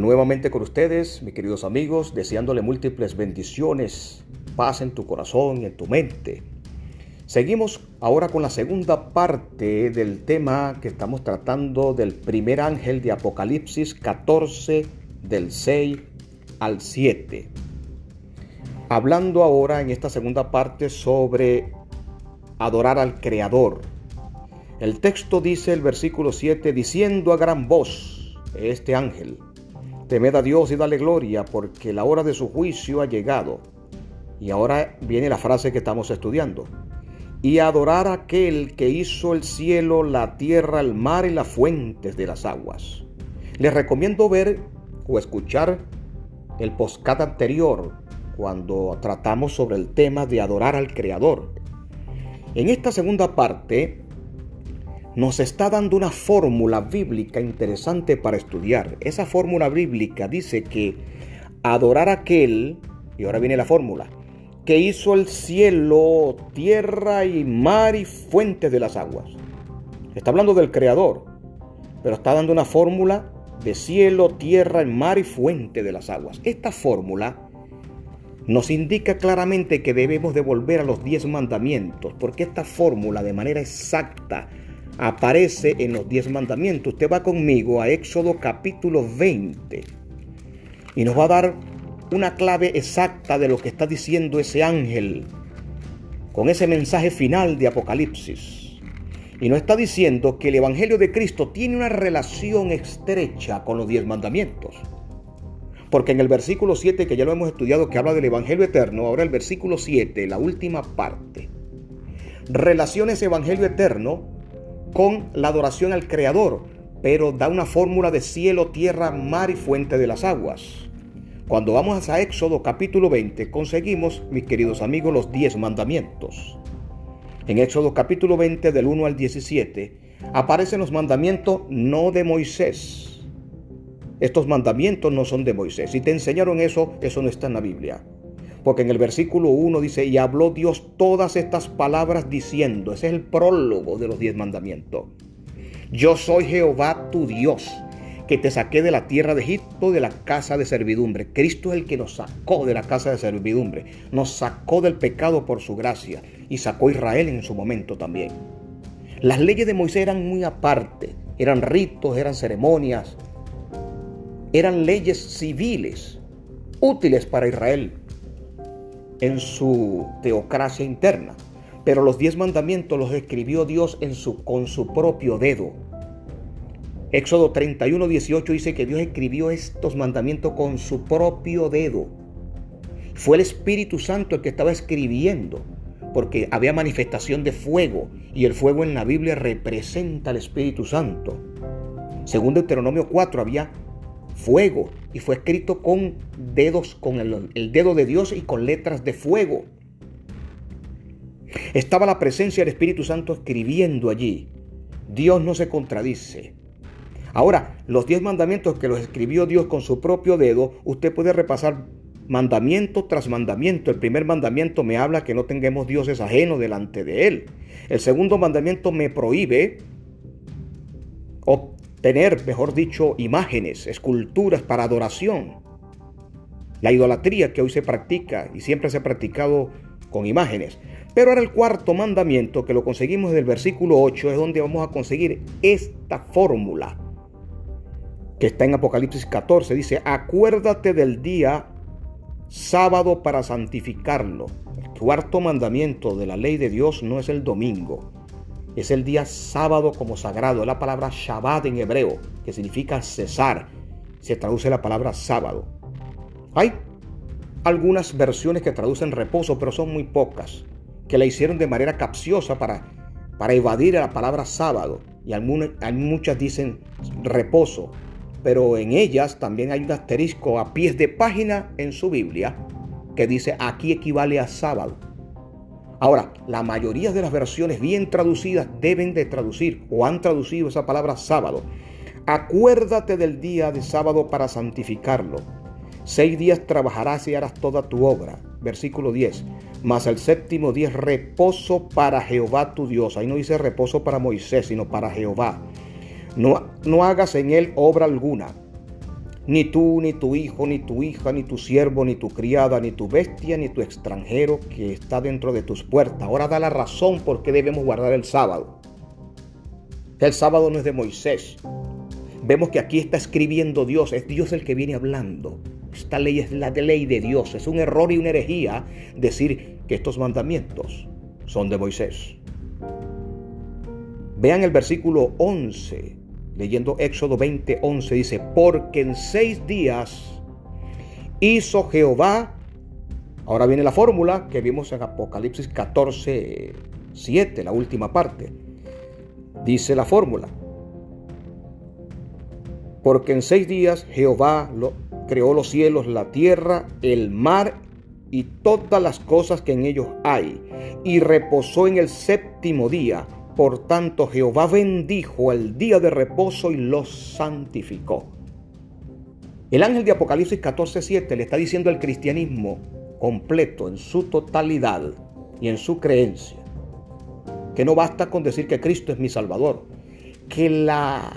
Nuevamente con ustedes, mis queridos amigos, deseándole múltiples bendiciones, paz en tu corazón y en tu mente. Seguimos ahora con la segunda parte del tema que estamos tratando del primer ángel de Apocalipsis 14 del 6 al 7. Hablando ahora en esta segunda parte sobre adorar al Creador. El texto dice el versículo 7, diciendo a gran voz, este ángel, Temed a Dios y dale gloria, porque la hora de su juicio ha llegado. Y ahora viene la frase que estamos estudiando. Y adorar a aquel que hizo el cielo, la tierra, el mar y las fuentes de las aguas. Les recomiendo ver o escuchar el postcat anterior cuando tratamos sobre el tema de adorar al Creador. En esta segunda parte nos está dando una fórmula bíblica interesante para estudiar. Esa fórmula bíblica dice que adorar a aquel, y ahora viene la fórmula, que hizo el cielo, tierra y mar y fuentes de las aguas. Está hablando del Creador, pero está dando una fórmula de cielo, tierra, mar y fuente de las aguas. Esta fórmula nos indica claramente que debemos devolver a los diez mandamientos, porque esta fórmula de manera exacta aparece en los diez mandamientos. Usted va conmigo a Éxodo capítulo 20 y nos va a dar una clave exacta de lo que está diciendo ese ángel con ese mensaje final de Apocalipsis. Y nos está diciendo que el Evangelio de Cristo tiene una relación estrecha con los diez mandamientos. Porque en el versículo 7, que ya lo hemos estudiado, que habla del Evangelio eterno, ahora el versículo 7, la última parte, relaciona ese Evangelio eterno con la adoración al Creador, pero da una fórmula de cielo, tierra, mar y fuente de las aguas. Cuando vamos a Éxodo capítulo 20, conseguimos, mis queridos amigos, los 10 mandamientos. En Éxodo capítulo 20, del 1 al 17, aparecen los mandamientos no de Moisés. Estos mandamientos no son de Moisés. Si te enseñaron eso, eso no está en la Biblia. Porque en el versículo 1 dice, y habló Dios todas estas palabras diciendo, ese es el prólogo de los diez mandamientos. Yo soy Jehová tu Dios, que te saqué de la tierra de Egipto, de la casa de servidumbre. Cristo es el que nos sacó de la casa de servidumbre, nos sacó del pecado por su gracia y sacó a Israel en su momento también. Las leyes de Moisés eran muy aparte, eran ritos, eran ceremonias, eran leyes civiles útiles para Israel, en su teocracia interna. Pero los diez mandamientos los escribió Dios con su propio dedo. Éxodo 31, 18 dice que Dios escribió estos mandamientos con su propio dedo. Fue el Espíritu Santo el que estaba escribiendo, porque había manifestación de fuego, y el fuego en la Biblia representa al Espíritu Santo. Según Deuteronomio 4 había fuego y fue escrito con dedos, con el, dedo de Dios y con letras de fuego. Estaba la presencia del Espíritu Santo escribiendo allí. Dios no se contradice. Ahora, los diez mandamientos que los escribió Dios con su propio dedo, usted puede repasar mandamiento tras mandamiento. El primer mandamiento me habla que no tengamos dioses ajenos delante de Él. El segundo mandamiento me prohíbe tener, mejor dicho, imágenes, esculturas para adoración. La idolatría que hoy se practica y siempre se ha practicado con imágenes. Pero ahora el cuarto mandamiento, que lo conseguimos del versículo 8, es donde vamos a conseguir esta fórmula que está en Apocalipsis 14. Dice, acuérdate del día sábado para santificarlo. El cuarto mandamiento de la ley de Dios no es el domingo, es el día sábado como sagrado. La palabra Shabbat en hebreo, que significa cesar. Se traduce la palabra sábado. Hay algunas versiones que traducen reposo, pero son muy pocas, que la hicieron de manera capciosa para, para evadir la palabra sábado. Y algunas, muchas dicen reposo, pero en ellas también hay un asterisco a pies de página en su Biblia que dice aquí equivale a sábado. Ahora, la mayoría de las versiones bien traducidas deben de traducir o han traducido esa palabra sábado. Acuérdate del día de sábado para santificarlo. Seis días trabajarás y harás toda tu obra. Versículo 10. Mas el séptimo día es reposo para Jehová tu Dios. Ahí no dice reposo para Moisés, sino para Jehová. No, no hagas en él obra alguna, Ni tú, ni tu hijo, ni tu hija, ni tu siervo, ni tu criada, ni tu bestia, ni tu extranjero que está dentro de tus puertas. Ahora da la razón por qué debemos guardar el sábado. El sábado no es de Moisés. Vemos que aquí está escribiendo Dios, es Dios el que viene hablando. Esta ley es la ley de Dios. Es un error y una herejía decir que estos mandamientos son de Moisés. Vean el versículo 11, leyendo Éxodo 20, 11, dice, porque en seis días hizo Jehová, ahora viene la fórmula que vimos en Apocalipsis 14, 7, la última parte, dice la fórmula, porque en seis días Jehová lo, creó los cielos, la tierra, el mar y todas las cosas que en ellos hay, y reposó en el séptimo día. Por tanto, Jehová bendijo el día de reposo y lo santificó. El ángel de Apocalipsis 14:7 le está diciendo al cristianismo completo, en su totalidad y en su creencia, que no basta con decir que Cristo es mi Salvador, que la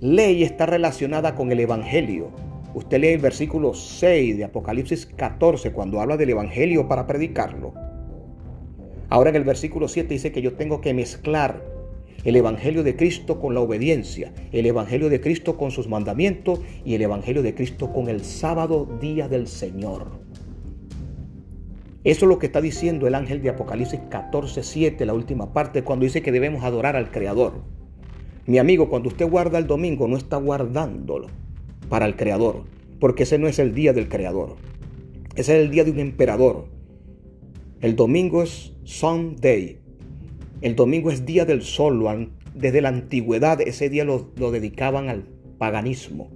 ley está relacionada con el Evangelio, Usted lee el versículo 6 de Apocalipsis 14 cuando habla del Evangelio para predicarlo. Ahora en el versículo 7 dice que yo tengo que mezclar el Evangelio de Cristo con la obediencia, el Evangelio de Cristo con sus mandamientos y el Evangelio de Cristo con el sábado día del Señor. Eso es lo que está diciendo el ángel de Apocalipsis 14, 7, la última parte, cuando dice que debemos adorar al Creador. Mi amigo, cuando usted guarda el domingo, no está guardándolo para el Creador, porque ese no es el día del Creador. Ese es el día de un emperador. El domingo es Sunday. El domingo es día del sol. Desde la antigüedad ese día lo, dedicaban al paganismo.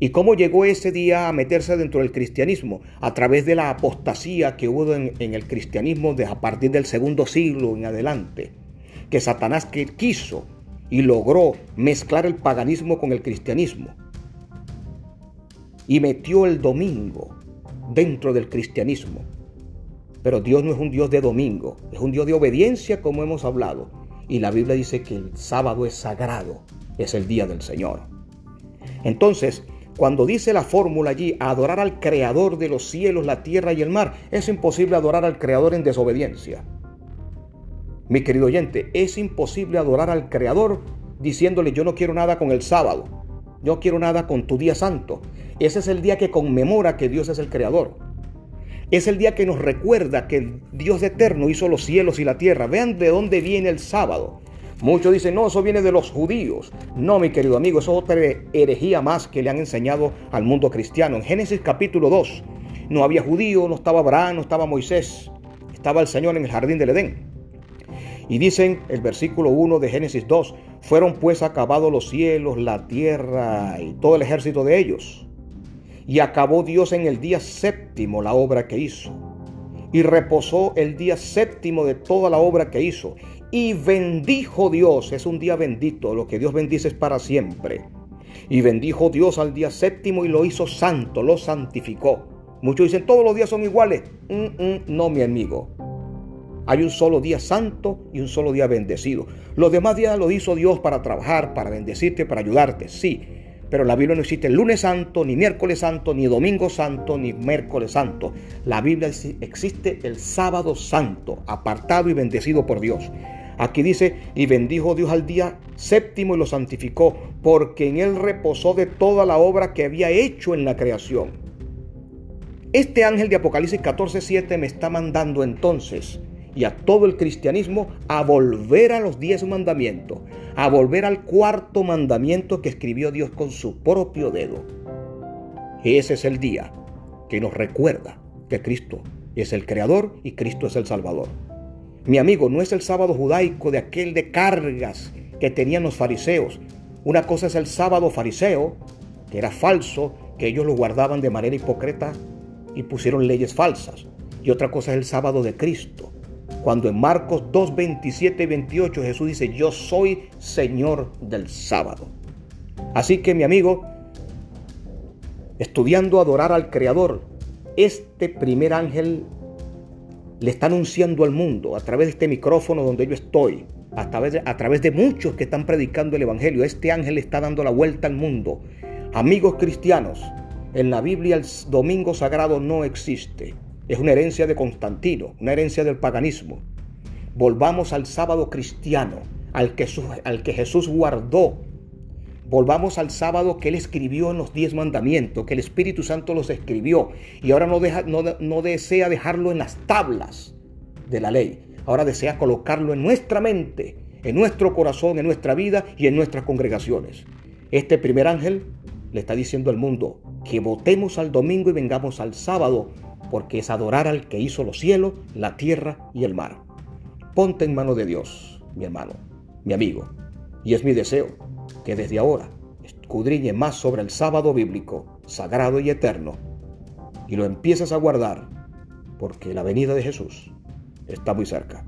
¿Y cómo llegó ese día a meterse dentro del cristianismo? A través de la apostasía que hubo en, el cristianismo desde a partir del segundo siglo en adelante. Que Satanás quiso y logró mezclar el paganismo con el cristianismo y metió el domingo dentro del cristianismo. Pero Dios no es un Dios de domingo, es un Dios de obediencia como hemos hablado. Y la Biblia dice que el sábado es sagrado, es el día del Señor. Entonces, cuando dice la fórmula allí, adorar al Creador de los cielos, la tierra y el mar, es imposible adorar al Creador en desobediencia. Mi querido oyente, es imposible adorar al Creador diciéndole yo no quiero nada con el sábado. Yo quiero nada con tu día santo. Ese es el día que conmemora que Dios es el creador. Es el día que nos recuerda que Dios eterno hizo los cielos y la tierra. Vean de dónde viene el sábado. Muchos dicen, no, eso viene de los judíos. No, mi querido amigo, eso es otra herejía más que le han enseñado al mundo cristiano. En Génesis capítulo 2, no había judío, no estaba Abraham, no estaba Moisés. Estaba el Señor en el jardín del Edén. Y dicen el versículo 1 de Génesis 2, fueron pues acabados los cielos, la tierra y todo el ejército de ellos. Y acabó Dios en el día séptimo la obra que hizo. Y reposó el día séptimo de toda la obra que hizo. Y bendijo Dios, es un día bendito, lo que Dios bendice es para siempre. Y bendijo Dios al día séptimo y lo hizo santo, lo santificó. Muchos dicen, todos los días son iguales. Mm, mm, no, mi amigo. Hay un solo día santo y un solo día bendecido. Los demás días lo hizo Dios para trabajar, para bendecirte, para ayudarte, sí. Pero la Biblia no existe el lunes santo, ni miércoles santo, ni domingo santo, ni miércoles santo. La Biblia existe el sábado santo, apartado y bendecido por Dios. Aquí dice, y bendijo Dios al día séptimo y lo santificó, porque en él reposó de toda la obra que había hecho en la creación. Este ángel de Apocalipsis 14:7 me está mandando entonces y a todo el cristianismo a volver a los diez mandamientos, a volver al cuarto mandamiento que escribió Dios con su propio dedo. Ese es el día que nos recuerda que Cristo es el Creador y Cristo es el Salvador. Mi amigo, no es el sábado judaico de aquel de cargas que tenían los fariseos. Una cosa es el sábado fariseo, que era falso, que ellos lo guardaban de manera hipócrita y pusieron leyes falsas. Y otra cosa es el sábado de Cristo, cuando en Marcos 2, 27 y 28 Jesús dice, yo soy Señor del sábado. Así que mi amigo, estudiando a adorar al Creador, este primer ángel le está anunciando al mundo a través de este micrófono donde yo estoy, a través, de, a través de muchos que están predicando el Evangelio. Este ángel está dando la vuelta al mundo Amigos cristianos, en la Biblia el domingo sagrado no existe. Es una herencia de Constantino, una herencia del paganismo. Volvamos al sábado cristiano, al que, Jesús guardó. Volvamos al sábado que Él escribió en los diez mandamientos, que el Espíritu Santo los escribió y ahora no, no desea dejarlo en las tablas de la ley. Ahora desea colocarlo en nuestra mente, en nuestro corazón, en nuestra vida y en nuestras congregaciones. Este primer ángel le está diciendo al mundo que votemos al domingo y vengamos al sábado, porque es adorar al que hizo los cielos, la tierra y el mar. Ponte en mano de Dios, mi hermano, mi amigo, y es mi deseo que desde ahora escudriñe más sobre el sábado bíblico, sagrado y eterno, y lo empieces a guardar, porque la venida de Jesús está muy cerca.